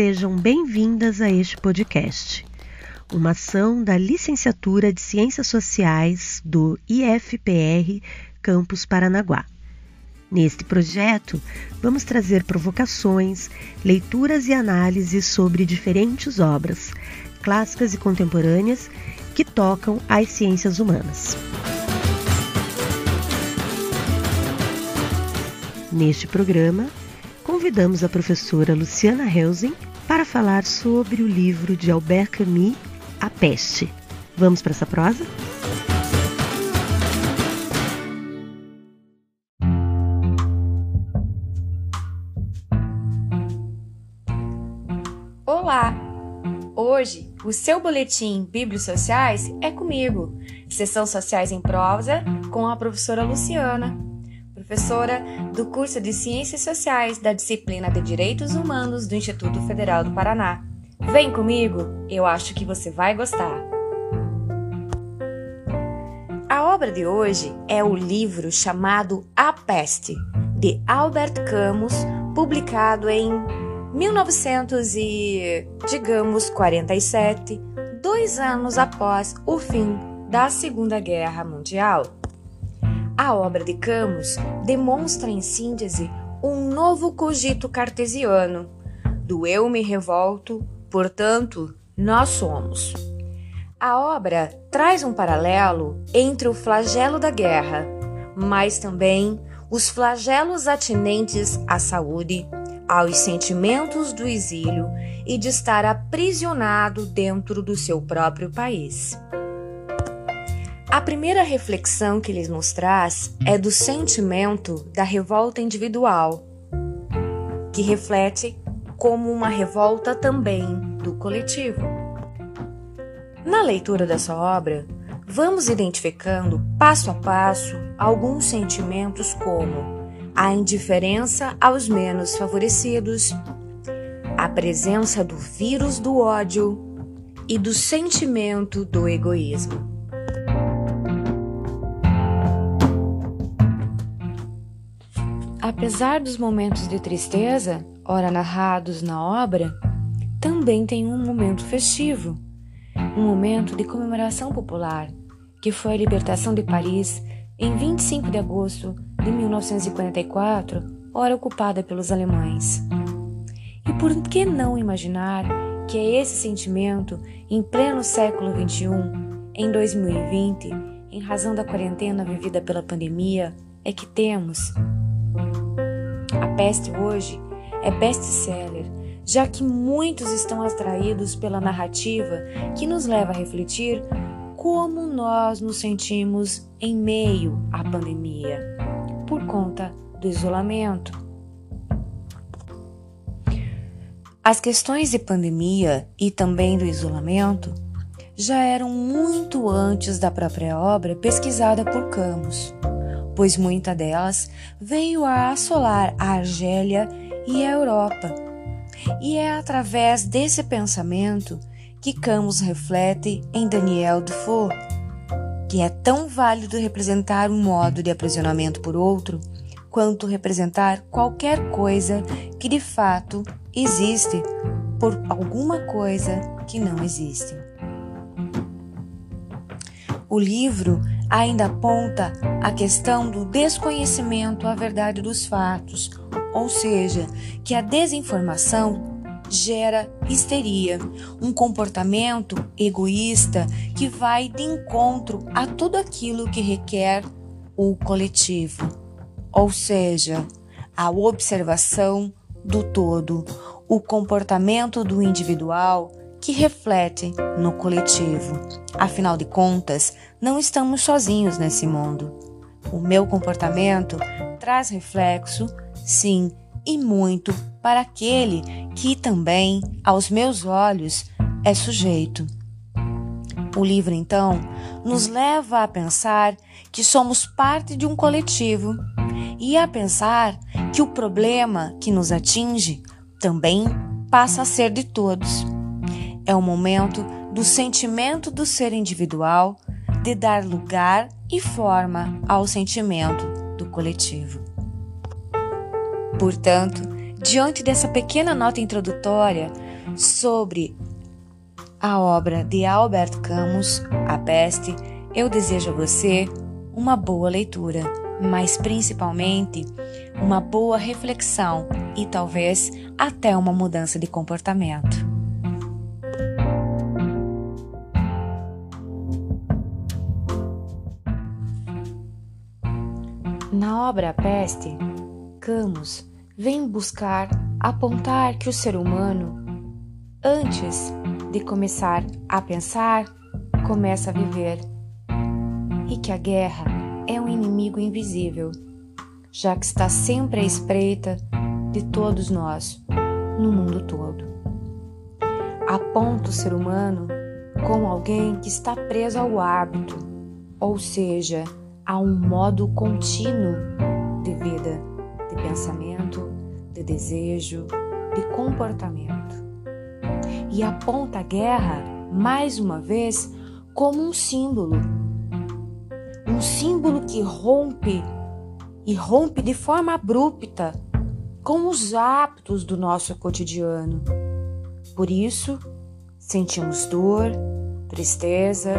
Sejam bem-vindas a este podcast, uma ação da Licenciatura de Ciências Sociais do IFPR Campus Paranaguá. Neste projeto, vamos trazer provocações, leituras e análises sobre diferentes obras, clássicas e contemporâneas, que tocam as ciências humanas. Neste programa, convidamos a professora Luciana Helsing para falar sobre o livro de Albert Camus, A Peste. Vamos para essa prosa? Olá! Hoje, o seu boletim Bibliosociais é comigo, Sessão Sociais em Prosa, com a professora Luciana professora do curso de Ciências Sociais da disciplina de Direitos Humanos do Instituto Federal do Paraná. Vem comigo, eu acho que você vai gostar. A obra de hoje é o livro chamado A Peste, de Albert Camus, publicado em 1900 e, digamos, 47, dois anos após o fim da Segunda Guerra Mundial. A obra de Camus demonstra em síntese um novo cogito cartesiano, do eu me revolto, portanto, nós somos. A obra traz um paralelo entre o flagelo da guerra, mas também os flagelos atinentes à saúde, aos sentimentos do exílio e de estar aprisionado dentro do seu próprio país. A primeira reflexão que ele nos traz é do sentimento da revolta individual, que reflete como uma revolta também do coletivo. Na leitura dessa obra, vamos identificando passo a passo alguns sentimentos como a indiferença aos menos favorecidos, a presença do vírus do ódio e do sentimento do egoísmo. Apesar dos momentos de tristeza, ora narrados na obra, também tem um momento festivo, um momento de comemoração popular, que foi a libertação de Paris em 25 de agosto de 1944, hora ocupada pelos alemães. E por que não imaginar que é esse sentimento, em pleno século XXI, em 2020, em razão da quarentena vivida pela pandemia, é que temos a peste hoje é best-seller, já que muitos estão atraídos pela narrativa que nos leva a refletir como nós nos sentimos em meio à pandemia, por conta do isolamento. As questões de pandemia e também do isolamento já eram muito antes da própria obra pesquisada por Camus pois muita delas veio a assolar a Argélia e a Europa. E é através desse pensamento que Camus reflete em Daniel Defoe, que é tão válido representar um modo de aprisionamento por outro, quanto representar qualquer coisa que de fato existe por alguma coisa que não existe. O livro ainda aponta a questão do desconhecimento à verdade dos fatos, ou seja, que a desinformação gera histeria, um comportamento egoísta que vai de encontro a tudo aquilo que requer o coletivo, ou seja, a observação do todo, o comportamento do individual que reflete no coletivo. Afinal de contas, não estamos sozinhos nesse mundo. O meu comportamento traz reflexo, sim, e muito para aquele que também, aos meus olhos, é sujeito. O livro, então, nos leva a pensar que somos parte de um coletivo e a pensar que o problema que nos atinge também passa a ser de todos. É o momento do sentimento do ser individual de dar lugar e forma ao sentimento do coletivo. Portanto, diante dessa pequena nota introdutória, sobre a obra de Albert Camus, A Peste, eu desejo a você uma boa leitura, mas principalmente uma boa reflexão e talvez até uma mudança de comportamento. Na obra Peste, Camus vem buscar apontar que o ser humano, antes de começar a pensar, começa a viver e que a guerra é um inimigo invisível, já que está sempre à espreita de todos nós, no mundo todo. Aponta o ser humano como alguém que está preso ao hábito, ou seja, a um modo contínuo de vida, de pensamento, de desejo, de comportamento. E aponta a guerra, mais uma vez, como um símbolo um símbolo que rompe e rompe de forma abrupta com os hábitos do nosso cotidiano. Por isso, sentimos dor, tristeza,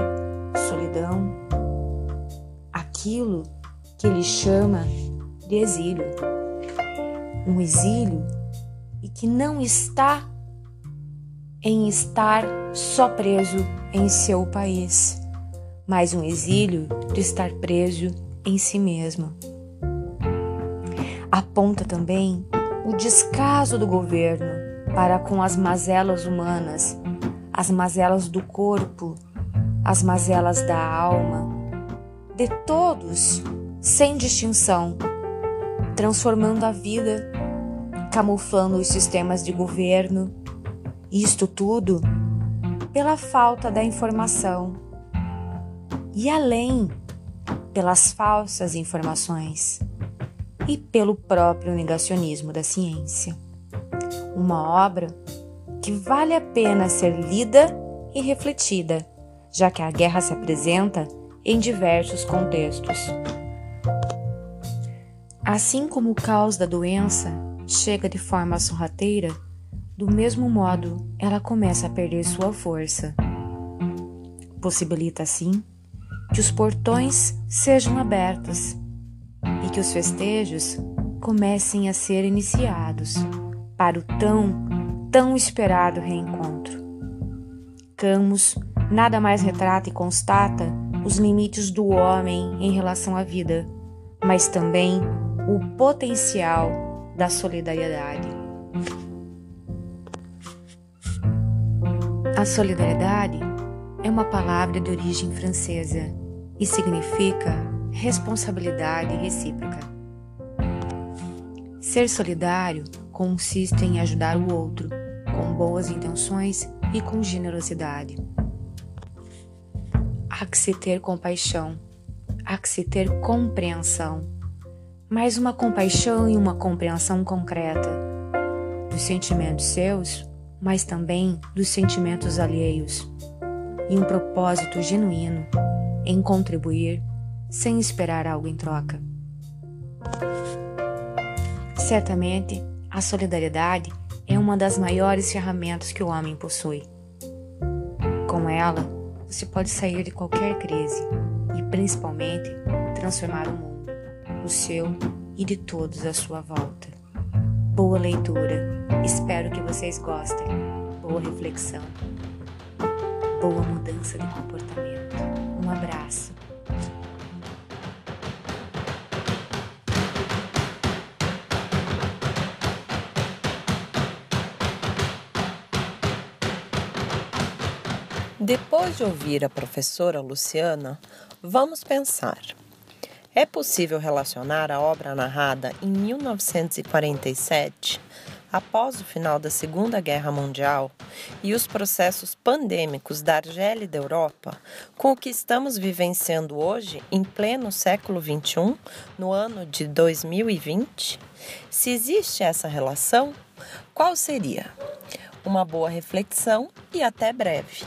solidão, aquilo que ele chama de exílio. Um exílio e que não está em estar só preso em seu país mas um exílio de estar preso em si mesmo. Aponta também o descaso do governo para com as mazelas humanas, as mazelas do corpo, as mazelas da alma, de todos, sem distinção, transformando a vida, camuflando os sistemas de governo, isto tudo pela falta da informação e além pelas falsas informações e pelo próprio negacionismo da ciência. Uma obra que vale a pena ser lida e refletida, já que a guerra se apresenta em diversos contextos. Assim como o caos da doença chega de forma sorrateira, do mesmo modo ela começa a perder sua força. Possibilita assim que os portões sejam abertos e que os festejos comecem a ser iniciados para o tão, tão esperado reencontro. Camus nada mais retrata e constata os limites do homem em relação à vida, mas também o potencial da solidariedade. A solidariedade é uma palavra de origem francesa e significa responsabilidade recíproca. Ser solidário consiste em ajudar o outro com boas intenções e com generosidade. Há que se ter compaixão, há que se ter compreensão, mas uma compaixão e uma compreensão concreta dos sentimentos seus, mas também dos sentimentos alheios e um propósito genuíno em contribuir sem esperar algo em troca. Certamente, a solidariedade é uma das maiores ferramentas que o homem possui. Com ela, você pode sair de qualquer crise e, principalmente, transformar o mundo, o seu e de todos à sua volta. Boa leitura, espero que vocês gostem. Boa reflexão boa mudança de comportamento. Um abraço. Depois de ouvir a professora Luciana, vamos pensar. É possível relacionar a obra narrada em 1947 após o final da Segunda Guerra Mundial e os processos pandêmicos da Argélia e da Europa, com o que estamos vivenciando hoje, em pleno século XXI, no ano de 2020? Se existe essa relação, qual seria? Uma boa reflexão e até breve.